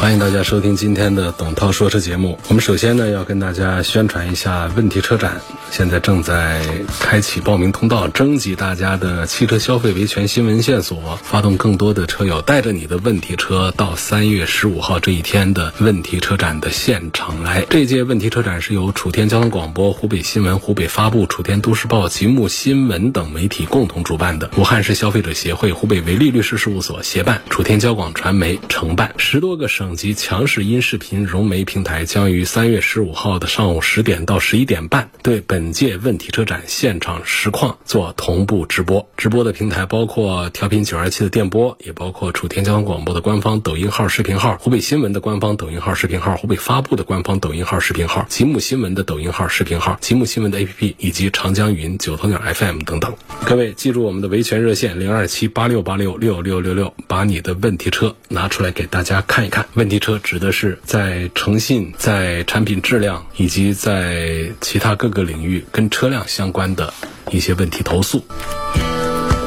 欢迎大家收听今天的董涛说车节目。我们首先呢要跟大家宣传一下问题车展，现在正在开启报名通道，征集大家的汽车消费维权新闻线索，发动更多的车友带着你的问题车到三月十五号这一天的问题车展的现场来。这届问题车展是由楚天交通广播、湖北新闻、湖北发布、楚天都市报、极目新闻等媒体共同主办的，武汉市消费者协会、湖北维利律师事务所协办，楚天交广传媒承办，十多个省。及强势音视频融媒平台将于三月十五号的上午十点到十一点半，对本届问题车展现场实况做同步直播。直播的平台包括调频九二七的电波，也包括楚天交通广播的官方抖音号、视频号，湖北新闻的官方抖音号、视频号，湖北发布的官方抖音号、视频号，极目新闻的抖音号、视频号，极目新闻的 APP 以及长江云、九头鸟 FM 等等。各位记住我们的维权热线零二七八六八六六六六六，把你的问题车拿出来给大家看一看。问题车指的是在诚信、在产品质量以及在其他各个领域跟车辆相关的一些问题投诉。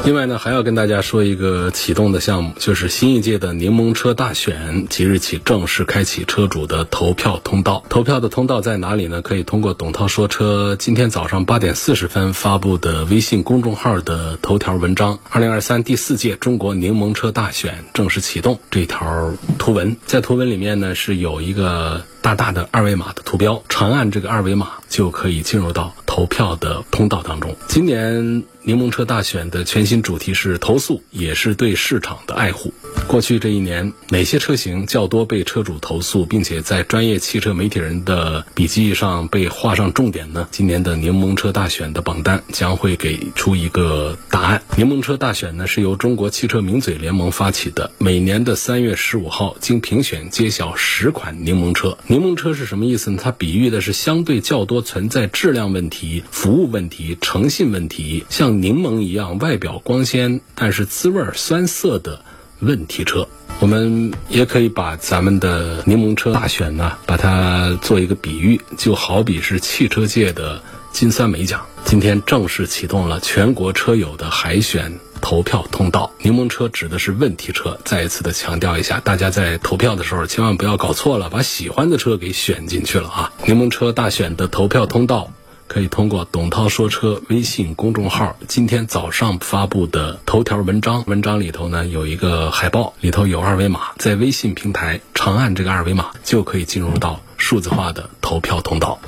另外呢，还要跟大家说一个启动的项目，就是新一届的柠檬车大选即日起正式开启车主的投票通道。投票的通道在哪里呢？可以通过董涛说车今天早上八点四十分发布的微信公众号的头条文章“二零二三第四届中国柠檬车大选正式启动”这条图文，在图文里面呢是有一个大大的二维码的图标，长按这个二维码就可以进入到投票的通道当中。今年。柠檬车大选的全新主题是投诉，也是对市场的爱护。过去这一年，哪些车型较多被车主投诉，并且在专业汽车媒体人的笔记上被画上重点呢？今年的柠檬车大选的榜单将会给出一个答案。柠檬车大选呢是由中国汽车名嘴联盟发起的，每年的三月十五号经评选揭晓十款柠檬车。柠檬车是什么意思呢？它比喻的是相对较多存在质量问题、服务问题、诚信问题，像柠檬一样，外表光鲜，但是滋味酸涩的问题车，我们也可以把咱们的柠檬车大选呢，把它做一个比喻，就好比是汽车界的金酸梅奖。今天正式启动了全国车友的海选投票通道。柠檬车指的是问题车，再一次的强调一下，大家在投票的时候千万不要搞错了，把喜欢的车给选进去了啊！柠檬车大选的投票通道。可以通过董涛说车微信公众号今天早上发布的头条文章，文章里头呢有一个海报，里头有二维码，在微信平台长按这个二维码就可以进入到数字化的投票通道。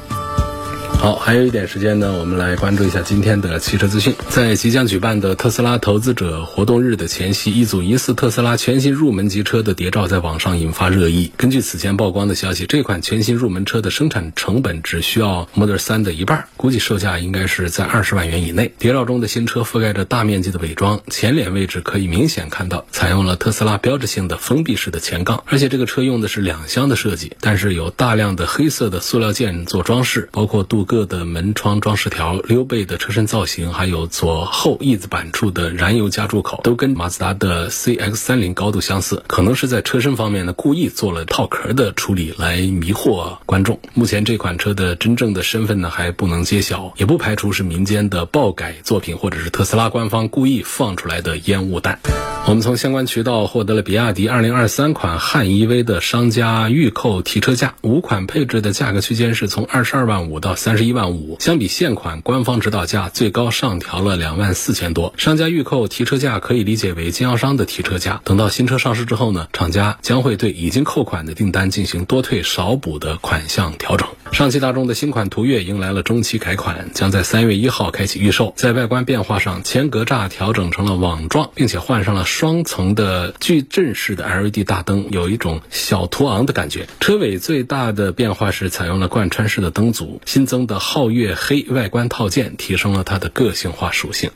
好，还有一点时间呢，我们来关注一下今天的汽车资讯。在即将举办的特斯拉投资者活动日的前夕，一组疑似特斯拉全新入门级车的谍照在网上引发热议。根据此前曝光的消息，这款全新入门车的生产成本只需要 Model 3的一半，估计售价应该是在二十万元以内。谍照中的新车覆盖着大面积的伪装，前脸位置可以明显看到采用了特斯拉标志性的封闭式的前杠，而且这个车用的是两厢的设计，但是有大量的黑色的塑料件做装饰，包括镀。各的门窗装饰条、溜背的车身造型，还有左后翼子板处的燃油加注口，都跟马自达的 CX 三零高度相似。可能是在车身方面呢，故意做了套壳的处理来迷惑观众。目前这款车的真正的身份呢还不能揭晓，也不排除是民间的爆改作品，或者是特斯拉官方故意放出来的烟雾弹。我们从相关渠道获得了比亚迪2023款汉 EV 的商家预扣提车价，五款配置的价格区间是从二十二万五到三。十一万五，相比现款官方指导价，最高上调了两万四千多。商家预扣提车价可以理解为经销商的提车价。等到新车上市之后呢，厂家将会对已经扣款的订单进行多退少补的款项调整。上汽大众的新款途岳迎来了中期改款，将在三月一号开启预售。在外观变化上，前格栅调整成了网状，并且换上了双层的矩阵式的 LED 大灯，有一种小途昂的感觉。车尾最大的变化是采用了贯穿式的灯组，新增的皓月黑外观套件提升了它的个性化属性。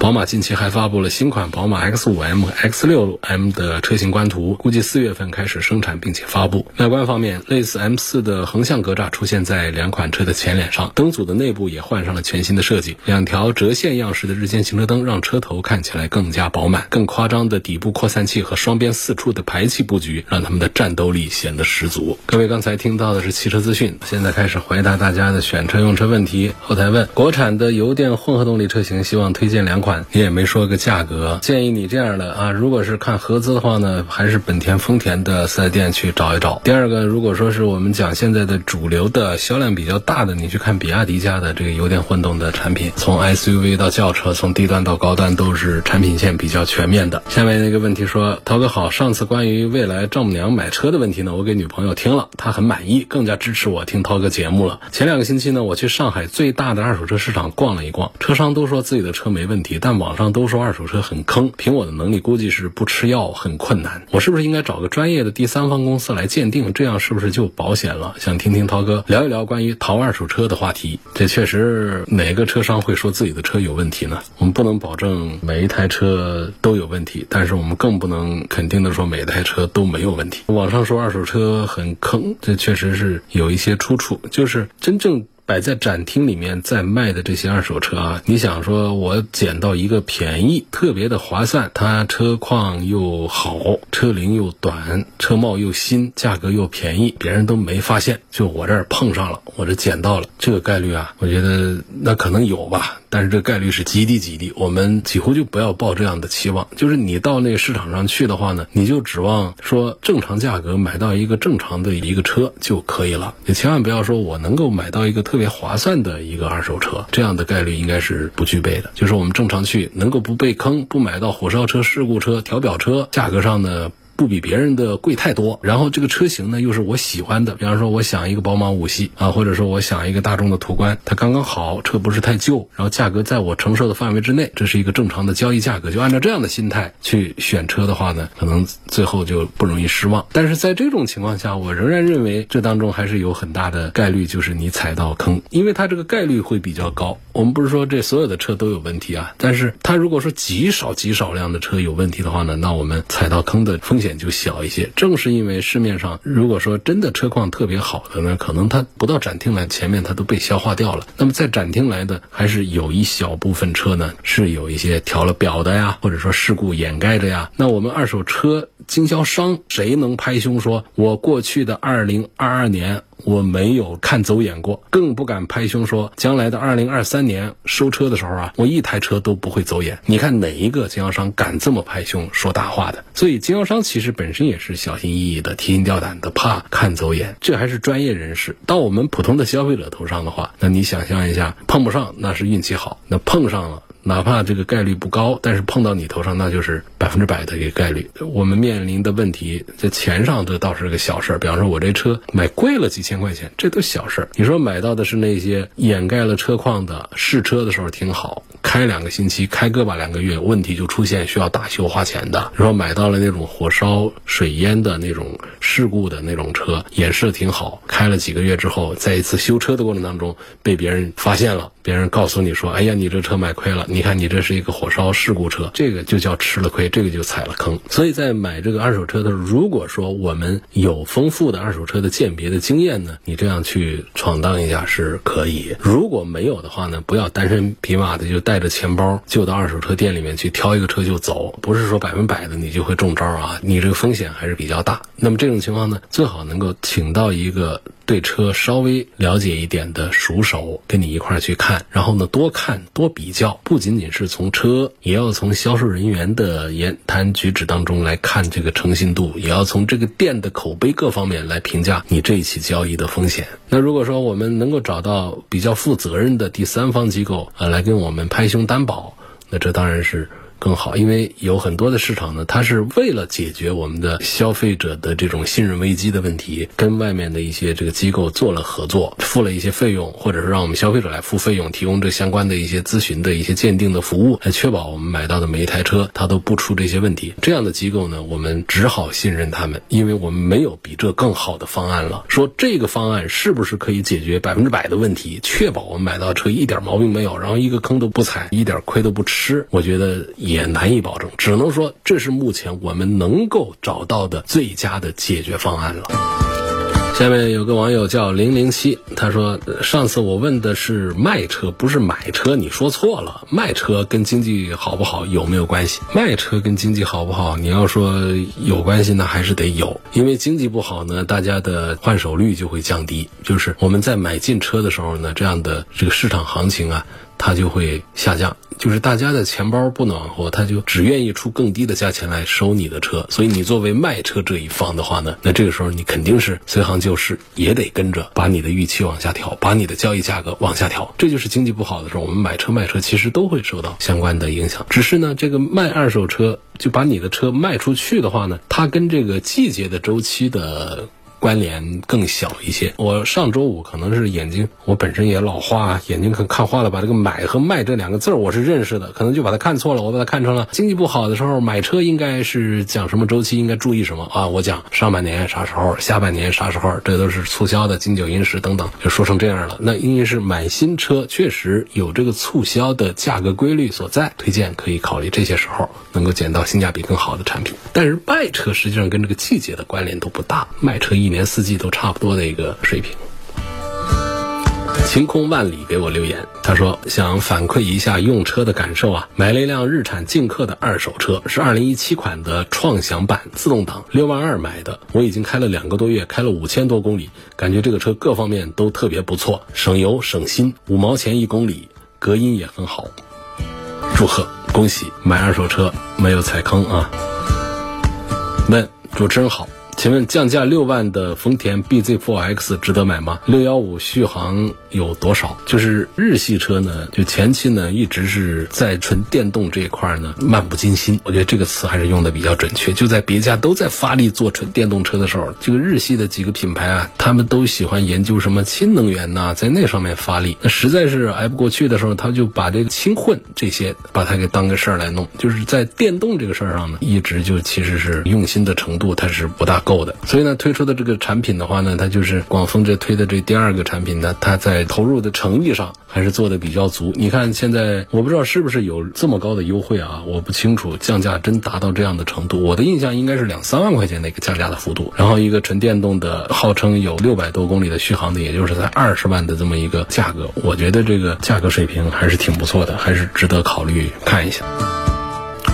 宝马近期还发布了新款宝马 X5M、X6M 的车型官图，估计四月份开始生产并且发布。外观方面，类似 M4 的横向格栅出现在两款车的前脸上，灯组的内部也换上了全新的设计，两条折线样式的日间行车灯让车头看起来更加饱满。更夸张的底部扩散器和双边四处的排气布局，让他们的战斗力显得十足。各位刚才听到的是汽车资讯，现在开始回答大家的选车用车问题。后台问国产的油电混合动力车型，希望推荐两款，你也没说个价格，建议你这样的啊，如果是看合资的话呢，还是本田、丰田的四 S 店去找一找。第二个，如果说是我们讲现在的主流的销量比较大的，你去看比亚迪家的这个油电混动的产品，从 SUV 到轿车，从低端到高端都是产品线比较全面的。下面那个问题说，涛哥好，上次关于未来丈母娘买车的问题呢，我给女朋友听了，她很满意，更加支持我听涛哥节目了。前两个星期呢，我去上海最大的二手车市场逛了一逛，车商都说自己的车没问题，但网上都说二手车很坑，凭我的能力估计是不吃药很困难。我是不是应该找个专业的第三方公司来鉴定？这样是不是就保险了？想听听涛哥聊一聊关于淘二手车的话题。这确实哪个车商会说自己的车有问题呢？我们不能保证每一台车都有问题，但是我们更不能肯定的说每台车都没有问题。网上说二手车很坑，这确实是有一些出处，就是真正。摆在展厅里面在卖的这些二手车啊，你想说我捡到一个便宜、特别的划算，它车况又好，车龄又短，车貌又新，价格又便宜，别人都没发现，就我这儿碰上了，我这捡到了，这个概率啊，我觉得那可能有吧。但是这概率是极低极低，我们几乎就不要抱这样的期望。就是你到那个市场上去的话呢，你就指望说正常价格买到一个正常的一个车就可以了。你千万不要说我能够买到一个特别划算的一个二手车，这样的概率应该是不具备的。就是我们正常去能够不被坑，不买到火烧车、事故车、调表车，价格上呢。不比别人的贵太多，然后这个车型呢又是我喜欢的，比方说我想一个宝马五系啊，或者说我想一个大众的途观，它刚刚好，车不是太旧，然后价格在我承受的范围之内，这是一个正常的交易价格，就按照这样的心态去选车的话呢，可能最后就不容易失望。但是在这种情况下，我仍然认为这当中还是有很大的概率，就是你踩到坑，因为它这个概率会比较高。我们不是说这所有的车都有问题啊，但是它如果说极少极少量的车有问题的话呢，那我们踩到坑的风险。就小一些，正是因为市面上如果说真的车况特别好的呢，可能它不到展厅来，前面它都被消化掉了。那么在展厅来的，还是有一小部分车呢，是有一些调了表的呀，或者说事故掩盖着呀。那我们二手车经销商谁能拍胸说，我过去的二零二二年？我没有看走眼过，更不敢拍胸说将来的二零二三年收车的时候啊，我一台车都不会走眼。你看哪一个经销商敢这么拍胸说大话的？所以经销商其实本身也是小心翼翼的、提心吊胆的，怕看走眼。这还是专业人士。到我们普通的消费者头上的话，那你想象一下，碰不上那是运气好，那碰上了。哪怕这个概率不高，但是碰到你头上，那就是百分之百的一个概率。我们面临的问题在钱上，这倒是个小事儿。比方说，我这车买贵了几千块钱，这都小事儿。你说买到的是那些掩盖了车况的，试车的时候挺好，开两个星期，开个把两个月，问题就出现，需要大修花钱的。然后买到了那种火烧水淹的那种事故的那种车，演示的挺好，开了几个月之后，在一次修车的过程当中被别人发现了，别人告诉你说：“哎呀，你这车买亏了。”你看，你这是一个火烧事故车，这个就叫吃了亏，这个就踩了坑。所以在买这个二手车的时候，如果说我们有丰富的二手车的鉴别的经验呢，你这样去闯荡一下是可以。如果没有的话呢，不要单身匹马的就带着钱包就到二手车店里面去挑一个车就走，不是说百分百的你就会中招啊，你这个风险还是比较大。那么这种情况呢，最好能够请到一个对车稍微了解一点的熟手跟你一块儿去看，然后呢多看多比较，不。仅仅是从车，也要从销售人员的言谈举止当中来看这个诚信度，也要从这个店的口碑各方面来评价你这一起交易的风险。那如果说我们能够找到比较负责任的第三方机构啊，来跟我们拍胸担保，那这当然是更好，因为有很多的市场呢，它是为了解决我们的消费者的这种信任危机的问题，跟外面的一些这个机构做了合作，付了一些费用，或者是让我们消费者来付费用，提供这相关的一些咨询的一些鉴定的服务，来确保我们买到的每一台车它都不出这些问题。这样的机构呢，我们只好信任他们，因为我们没有比这更好的方案了。说这个方案是不是可以解决百分之百的问题，确保我们买到车一点毛病没有，然后一个坑都不踩，一点亏都不吃？我觉得也难以保证，只能说这是目前我们能够找到的最佳的解决方案了。下面有个网友叫零零七，他说上次我问的是卖车，不是买车，你说错了。卖车跟经济好不好有没有关系？卖车跟经济好不好，你要说有关系呢，还是得有。因为经济不好呢，大家的换手率就会降低，就是我们在买进车的时候呢，这样的这个市场行情啊。它就会下降，就是大家的钱包不暖和，他就只愿意出更低的价钱来收你的车。所以你作为卖车这一方的话呢，那这个时候你肯定是随行就市，也得跟着把你的预期往下调，把你的交易价格往下调。这就是经济不好的时候，我们买车卖车其实都会受到相关的影响。只是呢，这个卖二手车就把你的车卖出去的话呢，它跟这个季节的周期的。关联更小一些。我上周五可能是眼睛，我本身也老花，眼睛可看花了，把这个买和卖这两个字儿我是认识的，可能就把它看错了。我把它看成了经济不好的时候买车应该是讲什么周期，应该注意什么啊？我讲上半年啥时候，下半年啥时候，这都是促销的金九银十等等，就说成这样了。那因为是买新车，确实有这个促销的价格规律所在，推荐可以考虑这些时候能够捡到性价比更好的产品。但是卖车实际上跟这个季节的关联都不大，卖车一。一年四季都差不多的一个水平。晴空万里给我留言，他说想反馈一下用车的感受啊，买了一辆日产劲客的二手车，是二零一七款的创享版自动挡，六万二买的，我已经开了两个多月，开了五千多公里，感觉这个车各方面都特别不错，省油省心，五毛钱一公里，隔音也很好。祝贺，恭喜买二手车没有踩坑啊！问主持人好。请问降价六万的丰田 BZ4X 值得买吗？六幺五续航有多少？就是日系车呢，就前期呢一直是在纯电动这一块呢漫不经心。我觉得这个词还是用的比较准确。就在别家都在发力做纯电动车的时候，这个日系的几个品牌啊，他们都喜欢研究什么氢能源呐，在那上面发力。那实在是挨不过去的时候，他就把这个轻混这些把它给当个事儿来弄。就是在电动这个事儿上呢，一直就其实是用心的程度它是不大。够的，所以呢，推出的这个产品的话呢，它就是广丰这推的这第二个产品呢，它在投入的诚意上还是做的比较足。你看现在，我不知道是不是有这么高的优惠啊？我不清楚，降价真达到这样的程度？我的印象应该是两三万块钱的一个降价的幅度。然后一个纯电动的，号称有六百多公里的续航的，也就是在二十万的这么一个价格，我觉得这个价格水平还是挺不错的，还是值得考虑看一下。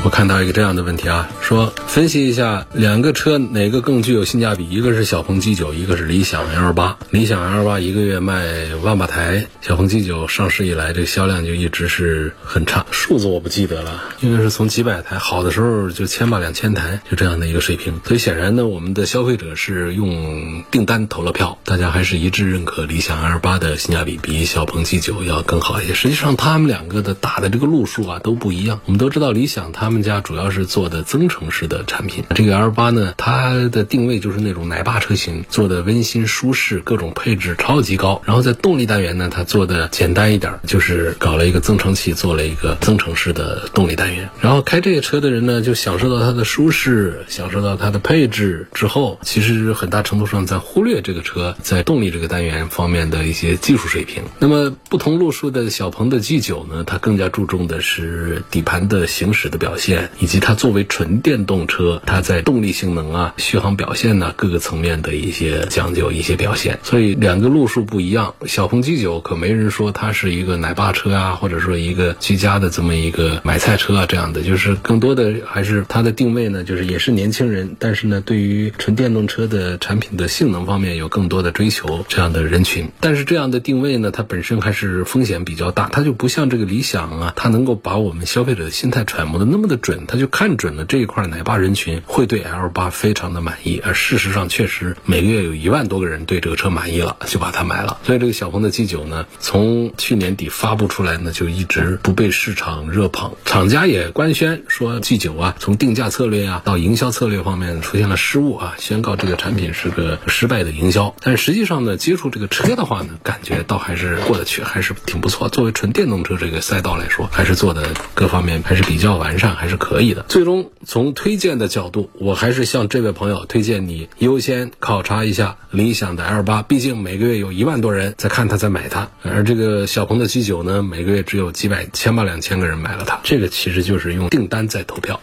我看到一个这样的问题啊，说分析一下两个车哪个更具有性价比？一个是小鹏 G9，一个是理想 L8。理想 L8 一个月卖万把台，小鹏 G9 上市以来这个销量就一直是很差，数字我不记得了，应该是从几百台，好的时候就千把两千台，就这样的一个水平。所以显然呢，我们的消费者是用订单投了票，大家还是一致认可理想 L8 的性价比比小鹏 G9 要更好一些。实际上他们两个的打的这个路数啊都不一样。我们都知道理想他们。他们家主要是做的增程式的产品，这个 L 八呢，它的定位就是那种奶爸车型，做的温馨舒适，各种配置超级高。然后在动力单元呢，它做的简单一点，就是搞了一个增程器，做了一个增程式的动力单元。然后开这个车的人呢，就享受到它的舒适，享受到它的配置之后，其实很大程度上在忽略这个车在动力这个单元方面的一些技术水平。那么不同路数的小鹏的 G 九呢，它更加注重的是底盘的行驶的表现。以及它作为纯电动车，它在动力性能啊、续航表现呢各个层面的一些讲究、一些表现，所以两个路数不一样。小鹏 G9 可没人说它是一个奶爸车啊，或者说一个居家的这么一个买菜车啊这样的，就是更多的还是它的定位呢，就是也是年轻人，但是呢，对于纯电动车的产品的性能方面有更多的追求这样的人群。但是这样的定位呢，它本身还是风险比较大，它就不像这个理想啊，它能够把我们消费者的心态揣摩的那么。么的准，他就看准了这一块奶爸人群会对 L 八非常的满意，而事实上确实每个月有一万多个人对这个车满意了，就把它买了。所以这个小鹏的 G 九呢，从去年底发布出来呢，就一直不被市场热捧，厂家也官宣说 G 九啊，从定价策略啊到营销策略方面出现了失误啊，宣告这个产品是个失败的营销。但实际上呢，接触这个车的话呢，感觉倒还是过得去，还是挺不错。作为纯电动车这个赛道来说，还是做的各方面还是比较完善，还是可以的。最终从推荐的角度，我还是向这位朋友推荐你优先考察一下理想的 L 八，毕竟每个月有一万多人在看它，在买它。而这个小鹏的 G 九呢，每个月只有几百、千八两千个人买了它，这个其实就是用订单在投票。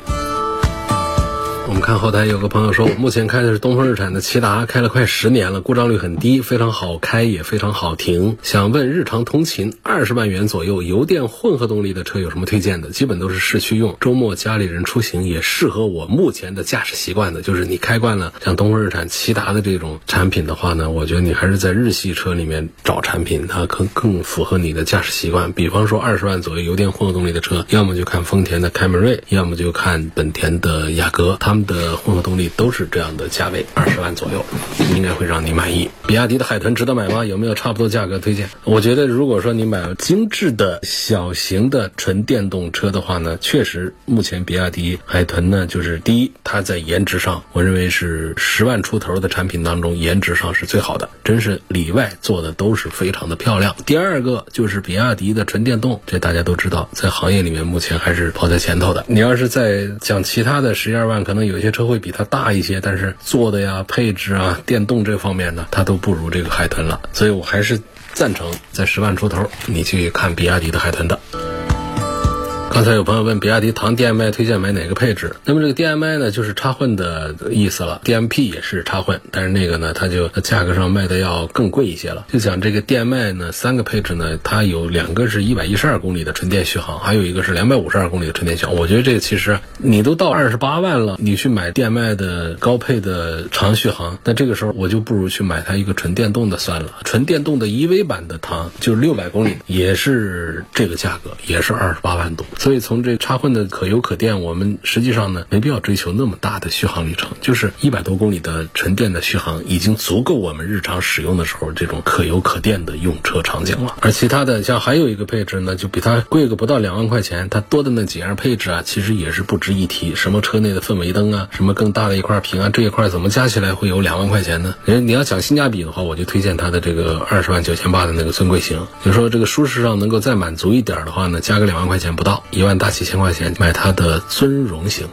我们看后台有个朋友说，目前开的是东风日产的骐达，开了快十年了，故障率很低，非常好开，也非常好停。想问日常通勤二十万元左右油电混合动力的车有什么推荐的？基本都是市区用，周末家里人出行也适合我目前的驾驶习惯的。就是你开惯了像东风日产骐达的这种产品的话呢，我觉得你还是在日系车里面找产品，它更更符合你的驾驶习惯。比方说二十万左右油电混合动力的车，要么就看丰田的凯美瑞，要么就看本田的雅阁，他们。的混合动力都是这样的价位，二十万左右，应该会让你满意。比亚迪的海豚值得买吗？有没有差不多价格推荐？我觉得，如果说你买精致的小型的纯电动车的话呢，确实，目前比亚迪海豚呢，就是第一，它在颜值上，我认为是十万出头的产品当中，颜值上是最好的，真是里外做的都是非常的漂亮。第二个就是比亚迪的纯电动，这大家都知道，在行业里面目前还是跑在前头的。你要是在讲其他的十一二万，可能有。有些车会比它大一些，但是做的呀、配置啊、电动这方面呢，它都不如这个海豚了。所以我还是赞成在十万出头，你去看比亚迪的海豚的。刚才有朋友问比亚迪唐 DM-i 推荐买哪个配置？那么这个 DM-i 呢，就是插混的意思了。DMP 也是插混，但是那个呢，它就价格上卖的要更贵一些了。就讲这个 DM-i 呢，三个配置呢，它有两个是一百一十二公里的纯电续航，还有一个是两百五十二公里的纯电续航。我觉得这个其实你都到二十八万了，你去买 DM-i 的高配的长续航，那这个时候我就不如去买它一个纯电动的算了。纯电动的 EV 版的唐就是六百公里，也是这个价格，也是二十八万多。所以从这插混的可油可电，我们实际上呢没必要追求那么大的续航里程，就是一百多公里的纯电的续航已经足够我们日常使用的时候这种可油可电的用车场景了。而其他的像还有一个配置呢，就比它贵个不到两万块钱，它多的那几样配置啊，其实也是不值一提。什么车内的氛围灯啊，什么更大的一块屏啊，这一块怎么加起来会有两万块钱呢？人你要讲性价比的话，我就推荐它的这个二十万九千八的那个尊贵型。就说这个舒适上能够再满足一点的话呢，加个两万块钱不到。一万大几千块钱买它的尊荣型，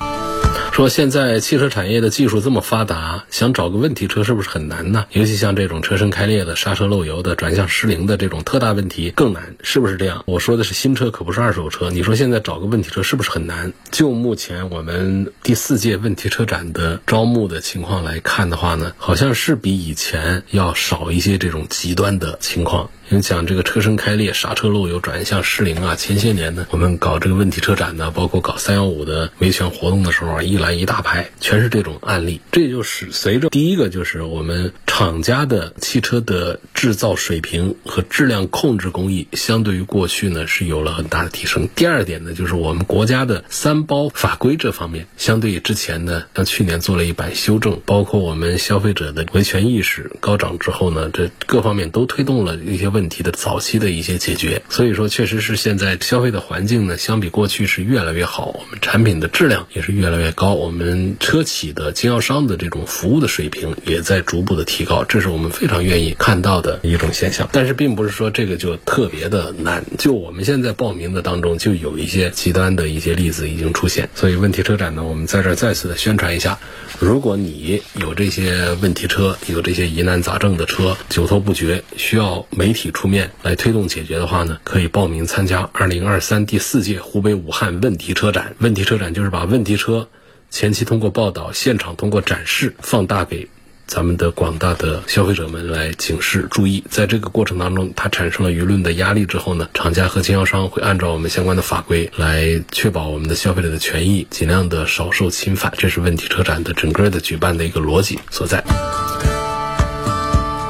说现在汽车产业的技术这么发达，想找个问题车是不是很难呢？尤其像这种车身开裂的、刹车漏油的、转向失灵的这种特大问题更难，是不是这样？我说的是新车，可不是二手车。你说现在找个问题车是不是很难？就目前我们第四届问题车展的招募的情况来看的话呢，好像是比以前要少一些这种极端的情况。你讲这个车身开裂、刹车漏油、转向失灵啊，前些年呢，我们搞这个问题车展呢，包括搞三幺五的维权活动的时候啊，一来一大排，全是这种案例。这就是随着第一个就是我们厂家的汽车的制造水平和质量控制工艺，相对于过去呢是有了很大的提升。第二点呢，就是我们国家的三包法规这方面，相对于之前呢，像去年做了一版修正，包括我们消费者的维权意识高涨之后呢，这各方面都推动了一些问。题的早期的一些解决，所以说确实是现在消费的环境呢，相比过去是越来越好，我们产品的质量也是越来越高，我们车企的经销商的这种服务的水平也在逐步的提高，好这是我们非常愿意看到的一种现象。但是并不是说这个就特别的难，就我们现在报名的当中就有一些极端的一些例子已经出现，所以问题车展呢，我们在这儿再次的宣传一下，如果你有这些问题车，有这些疑难杂症的车，久拖不决，需要媒体。出面来推动解决的话呢，可以报名参加二零二三第四届湖北武汉问题车展。问题车展就是把问题车前期通过报道、现场通过展示放大给咱们的广大的消费者们来警示注意。在这个过程当中，它产生了舆论的压力之后呢，厂家和经销商会按照我们相关的法规来确保我们的消费者的权益，尽量的少受侵犯。这是问题车展的整个的举办的一个逻辑所在。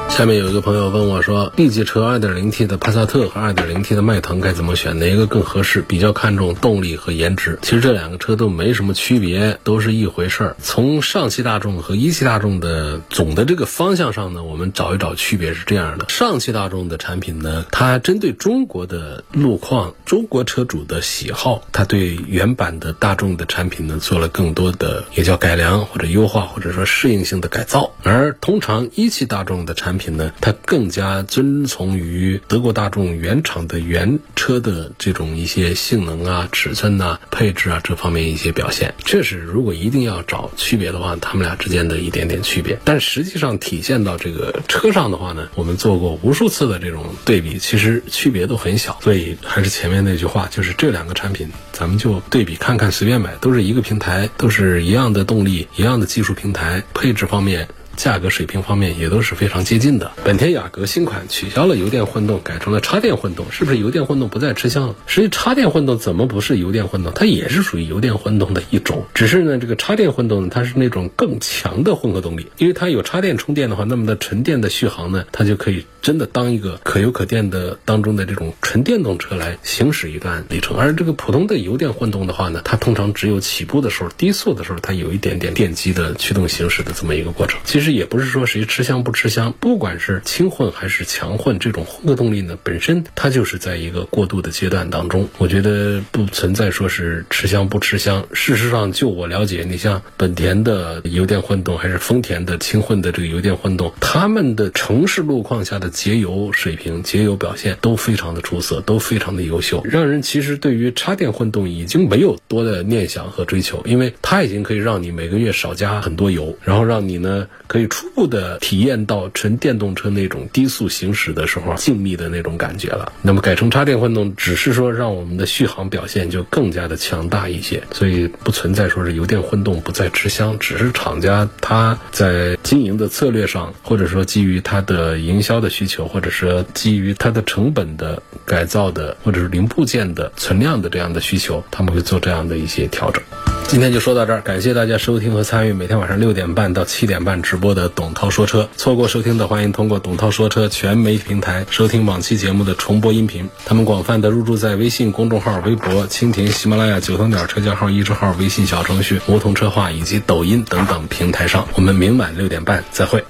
下面有一个朋友问我说，B 级车 2.0T 的帕萨特和 2.0T 的迈腾该怎么选？哪一个更合适？比较看重动力和颜值。其实这两个车都没什么区别，都是一回事儿。从上汽大众和一汽大众的总的这个方向上呢，我们找一找区别是这样的：上汽大众的产品呢，它针对中国的路况、中国车主的喜好，它对原版的大众的产品呢做了更多的也叫改良或者优化，或者说适应性的改造。而通常一汽大众的产品品呢，它更加遵从于德国大众原厂的原车的这种一些性能啊、尺寸呐、配置啊这方面一些表现。确实，如果一定要找区别的话，他们俩之间的一点点区别，但实际上体现到这个车上的话呢，我们做过无数次的这种对比，其实区别都很小。所以还是前面那句话，就是这两个产品，咱们就对比看看，随便买，都是一个平台，都是一样的动力，一样的技术平台，配置方面。价格水平方面也都是非常接近的。本田雅阁新款取消了油电混动，改成了插电混动，是不是油电混动不再吃香了？实际插电混动怎么不是油电混动？它也是属于油电混动的一种，只是呢，这个插电混动呢，它是那种更强的混合动力，因为它有插电充电的话，那么的纯电的续航呢，它就可以真的当一个可油可电的当中的这种纯电动车来行驶一段里程。而这个普通的油电混动的话呢，它通常只有起步的时候、低速的时候，它有一点点电机的驱动行驶的这么一个过程。其实。也不是说谁吃香不吃香，不管是轻混还是强混，这种混合动力呢，本身它就是在一个过渡的阶段当中。我觉得不存在说是吃香不吃香。事实上，就我了解，你像本田的油电混动，还是丰田的轻混的这个油电混动，他们的城市路况下的节油水平、节油表现都非常的出色，都非常的优秀，让人其实对于插电混动已经没有多的念想和追求，因为它已经可以让你每个月少加很多油，然后让你呢可以。可以初步的体验到纯电动车那种低速行驶的时候静谧的那种感觉了。那么改成插电混动，只是说让我们的续航表现就更加的强大一些。所以不存在说是油电混动不再吃香，只是厂家他在经营的策略上，或者说基于它的营销的需求，或者说基于它的成本的改造的，或者是零部件的存量的这样的需求，他们会做这样的一些调整。今天就说到这儿，感谢大家收听和参与每天晚上六点半到七点半直播的董涛说车。错过收听的，欢迎通过董涛说车全媒体平台收听往期节目的重播音频。他们广泛的入驻在微信公众号、微博、蜻蜓、喜马拉雅、九头鸟车架号、一车号、微信小程序、梧桐车话以及抖音等等平台上。我们明晚六点半再会。